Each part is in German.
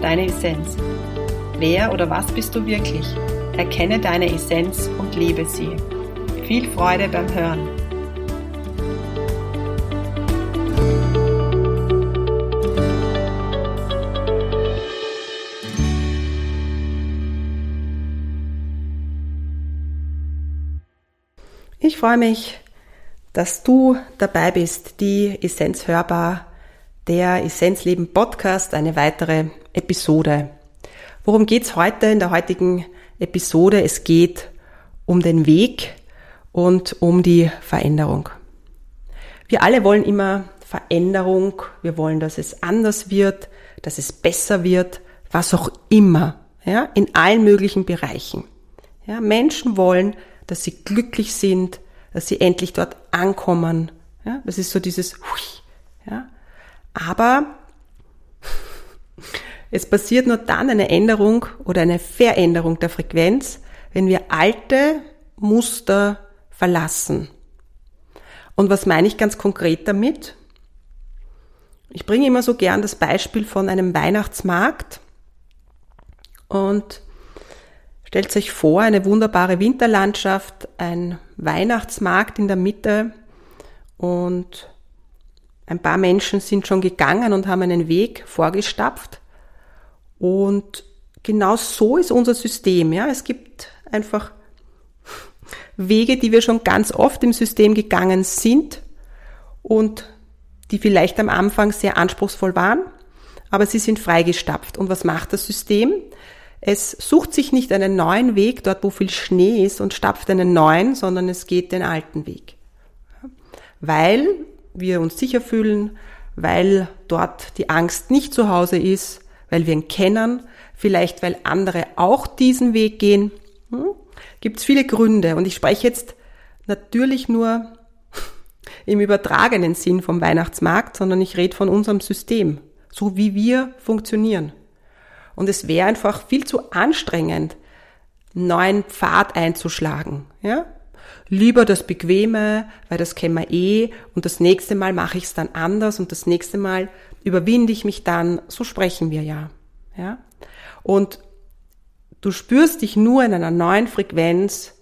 deine Essenz. Wer oder was bist du wirklich? Erkenne deine Essenz und lebe sie. Viel Freude beim Hören. Ich freue mich, dass du dabei bist, die Essenz hörbar, der Essenzleben Podcast, eine weitere Episode. Worum geht's heute in der heutigen Episode? Es geht um den Weg und um die Veränderung. Wir alle wollen immer Veränderung, wir wollen, dass es anders wird, dass es besser wird, was auch immer, ja, in allen möglichen Bereichen. Ja, Menschen wollen dass sie glücklich sind, dass sie endlich dort ankommen. Ja, das ist so dieses, ja. Aber es passiert nur dann eine Änderung oder eine Veränderung der Frequenz, wenn wir alte Muster verlassen. Und was meine ich ganz konkret damit? Ich bringe immer so gern das Beispiel von einem Weihnachtsmarkt und Stellt euch vor, eine wunderbare Winterlandschaft, ein Weihnachtsmarkt in der Mitte und ein paar Menschen sind schon gegangen und haben einen Weg vorgestapft. Und genau so ist unser System. Ja, es gibt einfach Wege, die wir schon ganz oft im System gegangen sind und die vielleicht am Anfang sehr anspruchsvoll waren, aber sie sind freigestapft. Und was macht das System? Es sucht sich nicht einen neuen Weg dort, wo viel Schnee ist und stapft einen neuen, sondern es geht den alten Weg. Weil wir uns sicher fühlen, weil dort die Angst nicht zu Hause ist, weil wir ihn kennen, vielleicht weil andere auch diesen Weg gehen. Hm? Gibt es viele Gründe und ich spreche jetzt natürlich nur im übertragenen Sinn vom Weihnachtsmarkt, sondern ich rede von unserem System, so wie wir funktionieren. Und es wäre einfach viel zu anstrengend, neuen Pfad einzuschlagen. Ja? Lieber das Bequeme, weil das kennen wir eh und das nächste Mal mache ich es dann anders und das nächste Mal überwinde ich mich dann. So sprechen wir ja. ja? Und du spürst dich nur in einer neuen Frequenz,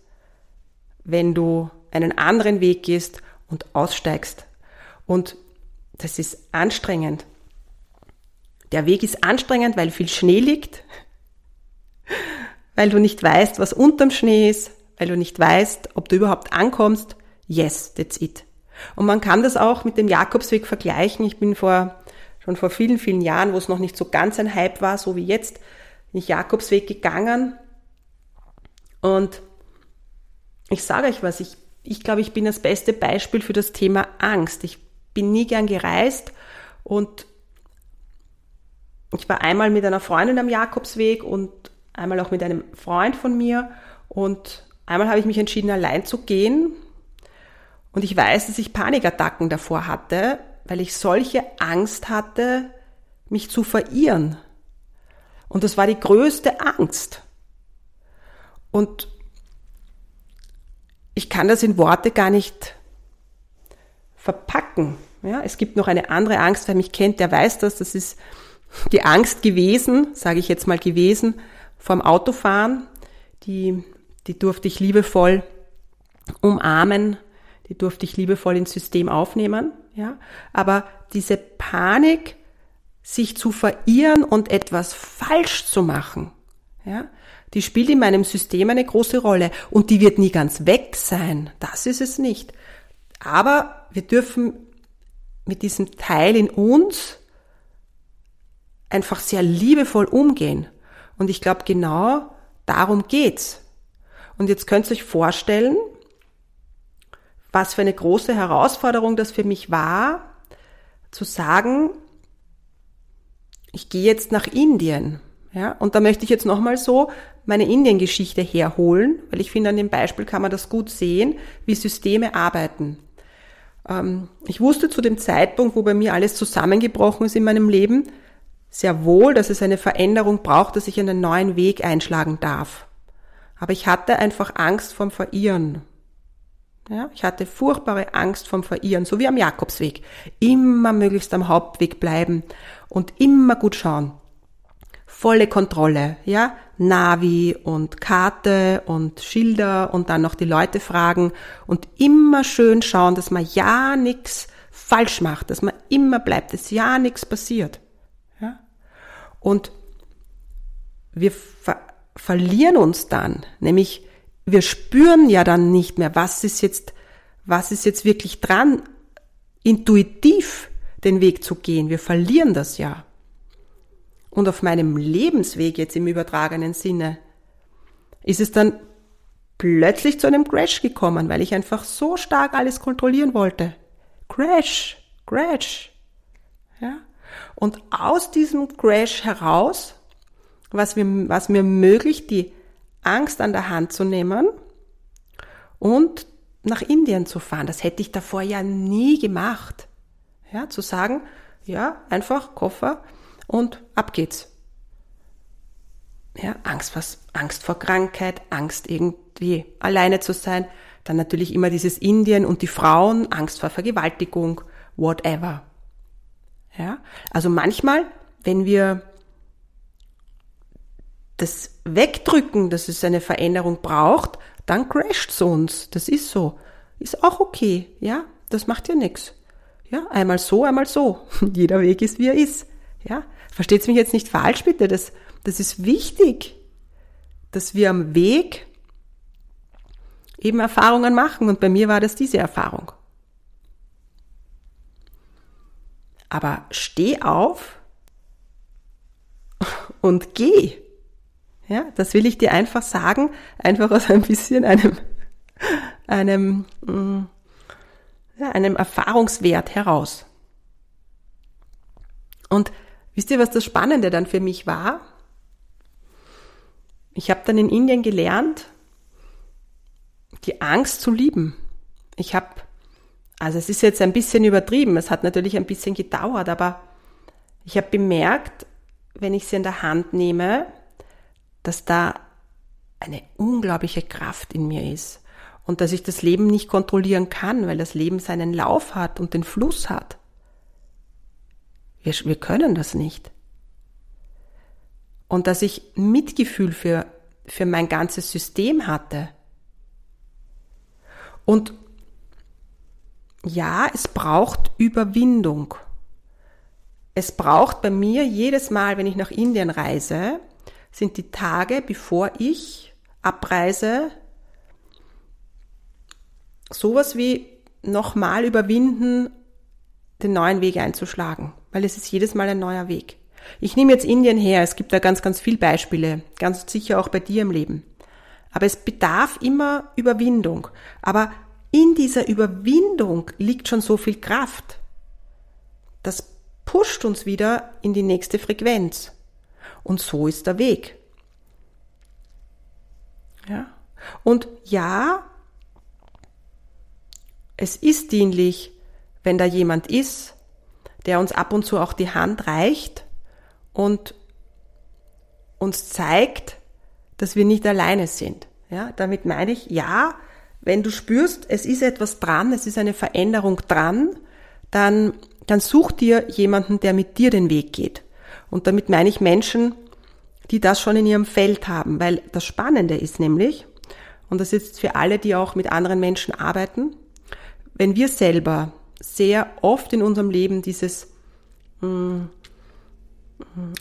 wenn du einen anderen Weg gehst und aussteigst. Und das ist anstrengend. Der Weg ist anstrengend, weil viel Schnee liegt, weil du nicht weißt, was unterm Schnee ist, weil du nicht weißt, ob du überhaupt ankommst. Yes, that's it. Und man kann das auch mit dem Jakobsweg vergleichen. Ich bin vor, schon vor vielen, vielen Jahren, wo es noch nicht so ganz ein Hype war, so wie jetzt, bin ich Jakobsweg gegangen. Und ich sage euch was, ich, ich glaube, ich bin das beste Beispiel für das Thema Angst. Ich bin nie gern gereist und ich war einmal mit einer Freundin am Jakobsweg und einmal auch mit einem Freund von mir und einmal habe ich mich entschieden, allein zu gehen und ich weiß, dass ich Panikattacken davor hatte, weil ich solche Angst hatte, mich zu verirren. Und das war die größte Angst. Und ich kann das in Worte gar nicht verpacken. Ja, es gibt noch eine andere Angst, wer mich kennt, der weiß das, das ist die Angst gewesen, sage ich jetzt mal gewesen, vorm Autofahren. Die, die durfte ich liebevoll umarmen, die durfte ich liebevoll ins System aufnehmen. Ja, aber diese Panik, sich zu verirren und etwas falsch zu machen, ja, die spielt in meinem System eine große Rolle und die wird nie ganz weg sein. Das ist es nicht. Aber wir dürfen mit diesem Teil in uns einfach sehr liebevoll umgehen. Und ich glaube, genau darum geht's. Und jetzt könnt ihr euch vorstellen, was für eine große Herausforderung das für mich war, zu sagen, ich gehe jetzt nach Indien. Ja, und da möchte ich jetzt nochmal so meine Indien-Geschichte herholen, weil ich finde, an dem Beispiel kann man das gut sehen, wie Systeme arbeiten. Ähm, ich wusste zu dem Zeitpunkt, wo bei mir alles zusammengebrochen ist in meinem Leben, sehr wohl, dass es eine Veränderung braucht, dass ich einen neuen Weg einschlagen darf. Aber ich hatte einfach Angst vom Verirren. Ja, ich hatte furchtbare Angst vom Verirren, so wie am Jakobsweg. Immer möglichst am Hauptweg bleiben und immer gut schauen. Volle Kontrolle, ja, Navi und Karte und Schilder und dann noch die Leute fragen und immer schön schauen, dass man ja nichts falsch macht, dass man immer bleibt, dass ja nichts passiert. Ja? Und wir verlieren uns dann, nämlich wir spüren ja dann nicht mehr, was ist jetzt, was ist jetzt wirklich dran, intuitiv den Weg zu gehen. Wir verlieren das ja. Und auf meinem Lebensweg jetzt im übertragenen Sinne ist es dann plötzlich zu einem Crash gekommen, weil ich einfach so stark alles kontrollieren wollte. Crash, Crash. Ja? Und aus diesem Crash heraus, was mir, was mir möglich, die Angst an der Hand zu nehmen und nach Indien zu fahren. Das hätte ich davor ja nie gemacht. Ja, zu sagen, ja, einfach Koffer und ab geht's. Ja, Angst, was, Angst vor Krankheit, Angst irgendwie alleine zu sein. Dann natürlich immer dieses Indien und die Frauen, Angst vor Vergewaltigung, whatever. Ja, also manchmal, wenn wir das wegdrücken, dass es eine Veränderung braucht, dann crasht's uns. Das ist so. Ist auch okay, ja? Das macht ja nichts. Ja, einmal so, einmal so. Jeder Weg ist, wie er ist. Ja? Versteht's mich jetzt nicht falsch, bitte. Das, das ist wichtig, dass wir am Weg eben Erfahrungen machen. Und bei mir war das diese Erfahrung. Aber steh auf und geh. Ja, das will ich dir einfach sagen, einfach aus ein bisschen einem, einem, mm, einem Erfahrungswert heraus. Und wisst ihr, was das Spannende dann für mich war? Ich habe dann in Indien gelernt, die Angst zu lieben. Ich habe, also es ist jetzt ein bisschen übertrieben, es hat natürlich ein bisschen gedauert, aber ich habe bemerkt, wenn ich sie in der Hand nehme, dass da eine unglaubliche Kraft in mir ist und dass ich das Leben nicht kontrollieren kann, weil das Leben seinen Lauf hat und den Fluss hat. Wir, wir können das nicht. Und dass ich Mitgefühl für, für mein ganzes System hatte. Und ja, es braucht Überwindung. Es braucht bei mir jedes Mal, wenn ich nach Indien reise, sind die Tage, bevor ich abreise, sowas wie nochmal überwinden, den neuen Weg einzuschlagen, weil es ist jedes Mal ein neuer Weg. Ich nehme jetzt Indien her, es gibt da ganz, ganz viele Beispiele, ganz sicher auch bei dir im Leben. Aber es bedarf immer Überwindung. Aber in dieser Überwindung liegt schon so viel Kraft. Das pusht uns wieder in die nächste Frequenz. Und so ist der Weg. Ja. Und ja, es ist dienlich, wenn da jemand ist, der uns ab und zu auch die Hand reicht und uns zeigt, dass wir nicht alleine sind. Ja, damit meine ich, ja, wenn du spürst, es ist etwas dran, es ist eine Veränderung dran, dann, dann such dir jemanden, der mit dir den Weg geht. Und damit meine ich Menschen, die das schon in ihrem Feld haben, weil das Spannende ist nämlich, und das ist für alle, die auch mit anderen Menschen arbeiten, wenn wir selber sehr oft in unserem Leben dieses, hm,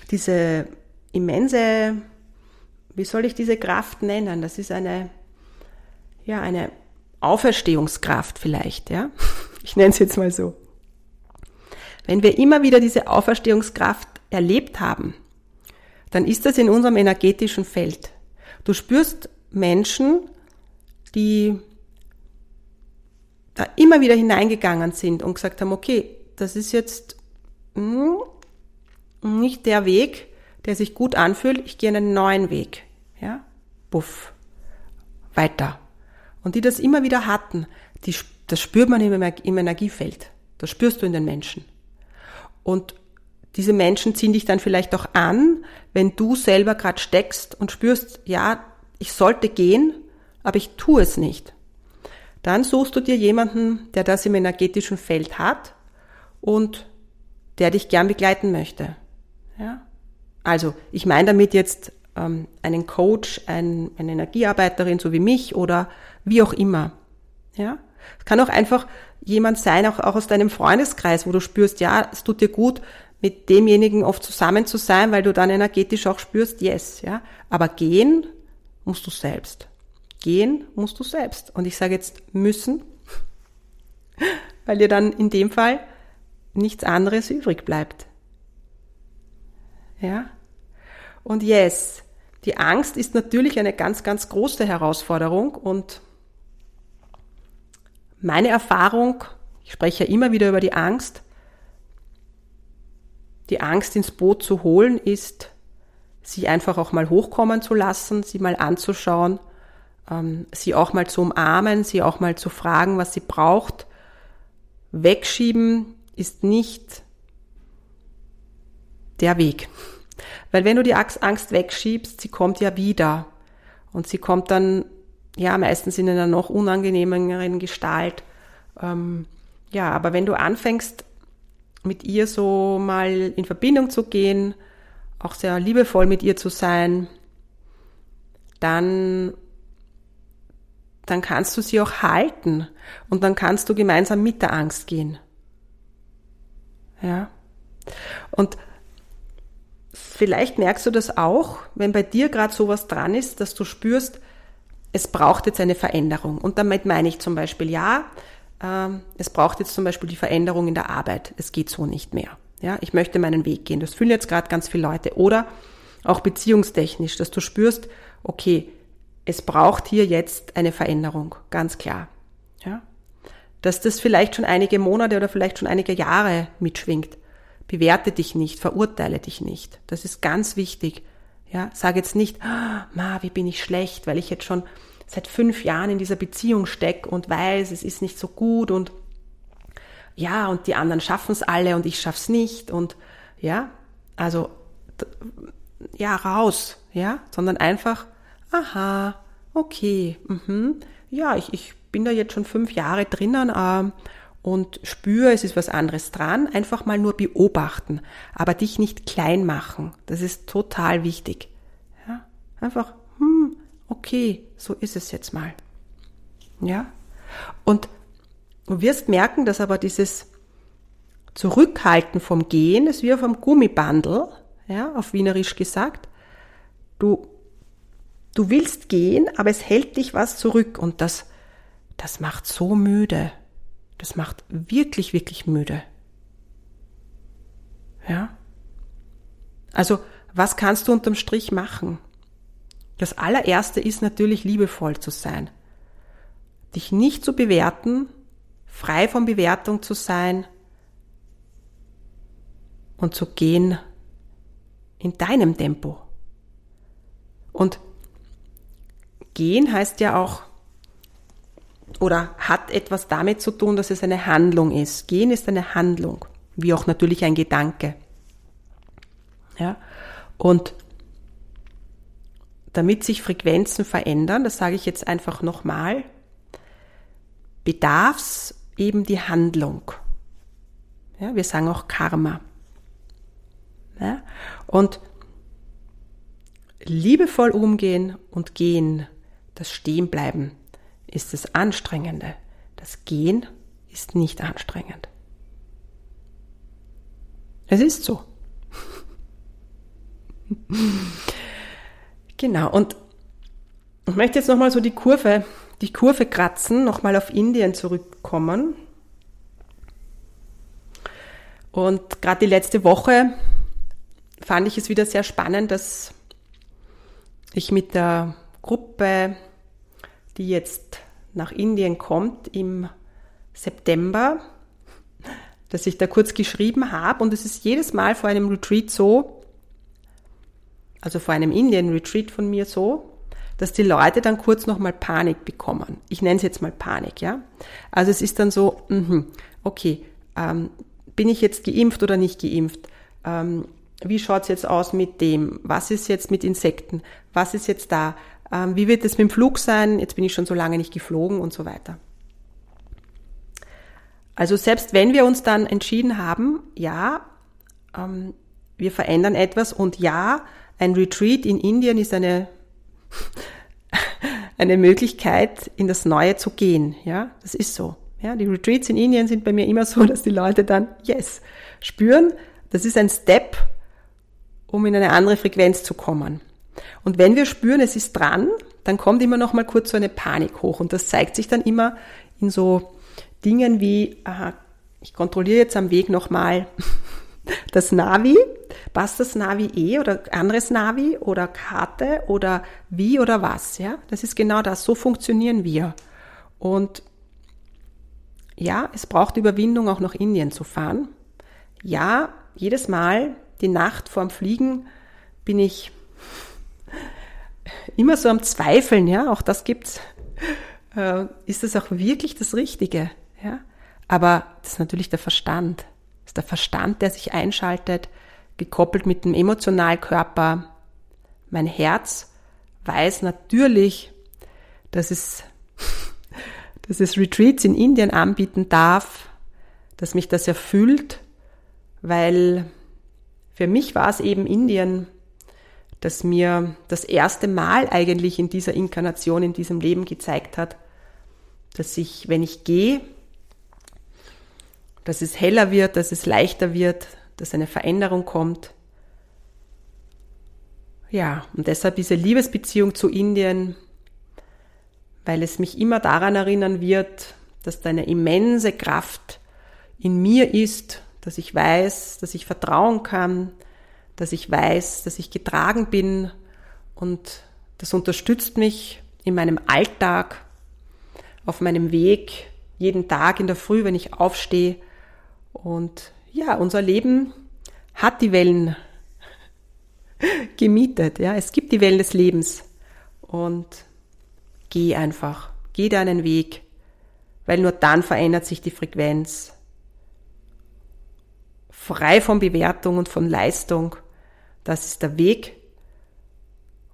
diese immense, wie soll ich diese Kraft nennen? Das ist eine, ja, eine Auferstehungskraft vielleicht, ja. Ich nenne es jetzt mal so. Wenn wir immer wieder diese Auferstehungskraft erlebt haben, dann ist das in unserem energetischen Feld. Du spürst Menschen, die da immer wieder hineingegangen sind und gesagt haben, okay, das ist jetzt, hm, nicht der Weg, der sich gut anfühlt, ich gehe einen neuen Weg. Ja? Buff. Weiter. Und die das immer wieder hatten, die, das spürt man im, im Energiefeld. Das spürst du in den Menschen. Und diese Menschen ziehen dich dann vielleicht auch an, wenn du selber gerade steckst und spürst, ja, ich sollte gehen, aber ich tue es nicht. Dann suchst du dir jemanden, der das im energetischen Feld hat und der dich gern begleiten möchte. Ja? Also, ich meine damit jetzt ähm, einen Coach, ein, eine Energiearbeiterin, so wie mich oder wie auch immer. Ja? Es kann auch einfach jemand sein, auch, auch aus deinem Freundeskreis, wo du spürst, ja, es tut dir gut, mit demjenigen oft zusammen zu sein, weil du dann energetisch auch spürst, yes, ja. Aber gehen musst du selbst. Gehen musst du selbst. Und ich sage jetzt müssen, weil dir dann in dem Fall nichts anderes übrig bleibt. Ja? Und yes, die Angst ist natürlich eine ganz, ganz große Herausforderung und meine Erfahrung, ich spreche ja immer wieder über die Angst, die Angst ins Boot zu holen ist, sie einfach auch mal hochkommen zu lassen, sie mal anzuschauen, ähm, sie auch mal zu umarmen, sie auch mal zu fragen, was sie braucht. Wegschieben ist nicht der Weg. Weil wenn du die Angst wegschiebst, sie kommt ja wieder. Und sie kommt dann, ja, meistens in einer noch unangenehmeren Gestalt. Ähm, ja, aber wenn du anfängst, mit ihr so mal in Verbindung zu gehen, auch sehr liebevoll mit ihr zu sein, dann, dann kannst du sie auch halten und dann kannst du gemeinsam mit der Angst gehen. Ja. Und vielleicht merkst du das auch, wenn bei dir gerade sowas dran ist, dass du spürst, es braucht jetzt eine Veränderung. Und damit meine ich zum Beispiel, ja, ähm, es braucht jetzt zum Beispiel die Veränderung in der Arbeit. Es geht so nicht mehr. Ja, ich möchte meinen Weg gehen. Das fühlen jetzt gerade ganz viele Leute. Oder auch beziehungstechnisch, dass du spürst, okay, es braucht hier jetzt eine Veränderung, ganz klar. Ja, dass das vielleicht schon einige Monate oder vielleicht schon einige Jahre mitschwingt. Bewerte dich nicht, verurteile dich nicht. Das ist ganz wichtig. Ja, sag jetzt nicht, oh, ma, wie bin ich schlecht, weil ich jetzt schon seit fünf Jahren in dieser Beziehung stecke und weiß, es ist nicht so gut und ja, und die anderen schaffen es alle und ich schaff's nicht und ja, also ja, raus, ja, sondern einfach, aha, okay, mhm, ja, ich, ich bin da jetzt schon fünf Jahre drinnen äh, und spüre, es ist was anderes dran, einfach mal nur beobachten, aber dich nicht klein machen, das ist total wichtig. Einfach, okay, so ist es jetzt mal. Ja? Und du wirst merken, dass aber dieses Zurückhalten vom Gehen ist wie auf einem Gummibandel, ja, auf Wienerisch gesagt. Du, du willst gehen, aber es hält dich was zurück und das, das macht so müde. Das macht wirklich, wirklich müde. Ja? Also, was kannst du unterm Strich machen? Das allererste ist natürlich liebevoll zu sein. Dich nicht zu bewerten, frei von Bewertung zu sein und zu gehen in deinem Tempo. Und gehen heißt ja auch, oder hat etwas damit zu tun, dass es eine Handlung ist. Gehen ist eine Handlung, wie auch natürlich ein Gedanke. Ja? Und damit sich Frequenzen verändern, das sage ich jetzt einfach nochmal, bedarf es eben die Handlung. Ja, wir sagen auch Karma. Ja, und liebevoll umgehen und gehen, das Stehenbleiben ist das Anstrengende. Das Gehen ist nicht anstrengend. Es ist so. Genau, und ich möchte jetzt nochmal so die Kurve, die Kurve kratzen, nochmal auf Indien zurückkommen. Und gerade die letzte Woche fand ich es wieder sehr spannend, dass ich mit der Gruppe, die jetzt nach Indien kommt im September, dass ich da kurz geschrieben habe und es ist jedes Mal vor einem Retreat so, also vor einem Indien-Retreat von mir so, dass die Leute dann kurz nochmal Panik bekommen. Ich nenne es jetzt mal Panik, ja. Also es ist dann so, mh, okay, ähm, bin ich jetzt geimpft oder nicht geimpft? Ähm, wie schaut's jetzt aus mit dem? Was ist jetzt mit Insekten? Was ist jetzt da? Ähm, wie wird es mit dem Flug sein? Jetzt bin ich schon so lange nicht geflogen und so weiter. Also selbst wenn wir uns dann entschieden haben, ja, ähm, wir verändern etwas und ja, ein Retreat in Indien ist eine eine Möglichkeit, in das Neue zu gehen. Ja, das ist so. Ja, die Retreats in Indien sind bei mir immer so, dass die Leute dann, yes, spüren, das ist ein Step, um in eine andere Frequenz zu kommen. Und wenn wir spüren, es ist dran, dann kommt immer noch mal kurz so eine Panik hoch. Und das zeigt sich dann immer in so Dingen wie, aha, ich kontrolliere jetzt am Weg nochmal das Navi, passt das Navi eh oder anderes Navi oder Karte oder wie oder was, ja? Das ist genau das. So funktionieren wir. Und ja, es braucht Überwindung, auch nach Indien zu fahren. Ja, jedes Mal, die Nacht vorm Fliegen, bin ich immer so am Zweifeln, ja, auch das gibt's. Äh, ist das auch wirklich das Richtige, ja? Aber das ist natürlich der Verstand. Das ist der Verstand, der sich einschaltet, gekoppelt mit dem Emotionalkörper. Mein Herz weiß natürlich, dass es, dass es Retreats in Indien anbieten darf, dass mich das erfüllt, weil für mich war es eben Indien, das mir das erste Mal eigentlich in dieser Inkarnation, in diesem Leben gezeigt hat, dass ich, wenn ich gehe, dass es heller wird, dass es leichter wird, dass eine Veränderung kommt. Ja, und deshalb diese Liebesbeziehung zu Indien, weil es mich immer daran erinnern wird, dass da eine immense Kraft in mir ist, dass ich weiß, dass ich vertrauen kann, dass ich weiß, dass ich getragen bin und das unterstützt mich in meinem Alltag, auf meinem Weg, jeden Tag in der Früh, wenn ich aufstehe, und ja, unser Leben hat die Wellen gemietet. Ja, es gibt die Wellen des Lebens. Und geh einfach, geh deinen Weg, weil nur dann verändert sich die Frequenz. Frei von Bewertung und von Leistung. Das ist der Weg.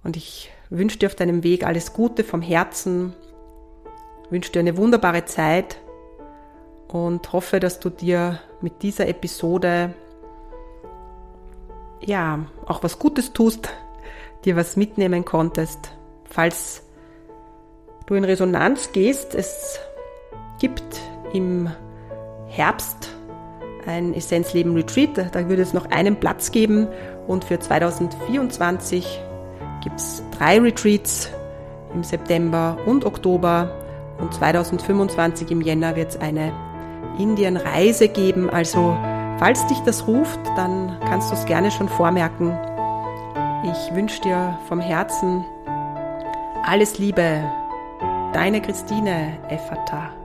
Und ich wünsche dir auf deinem Weg alles Gute vom Herzen. Wünsche dir eine wunderbare Zeit und hoffe, dass du dir mit dieser Episode ja auch was Gutes tust, dir was mitnehmen konntest. Falls du in Resonanz gehst, es gibt im Herbst ein Essenzleben Retreat, da würde es noch einen Platz geben. Und für 2024 gibt es drei Retreats im September und Oktober. Und 2025 im Jänner wird es eine Indien-Reise geben. Also falls dich das ruft, dann kannst du es gerne schon vormerken. Ich wünsche dir vom Herzen alles Liebe. Deine Christine Effata.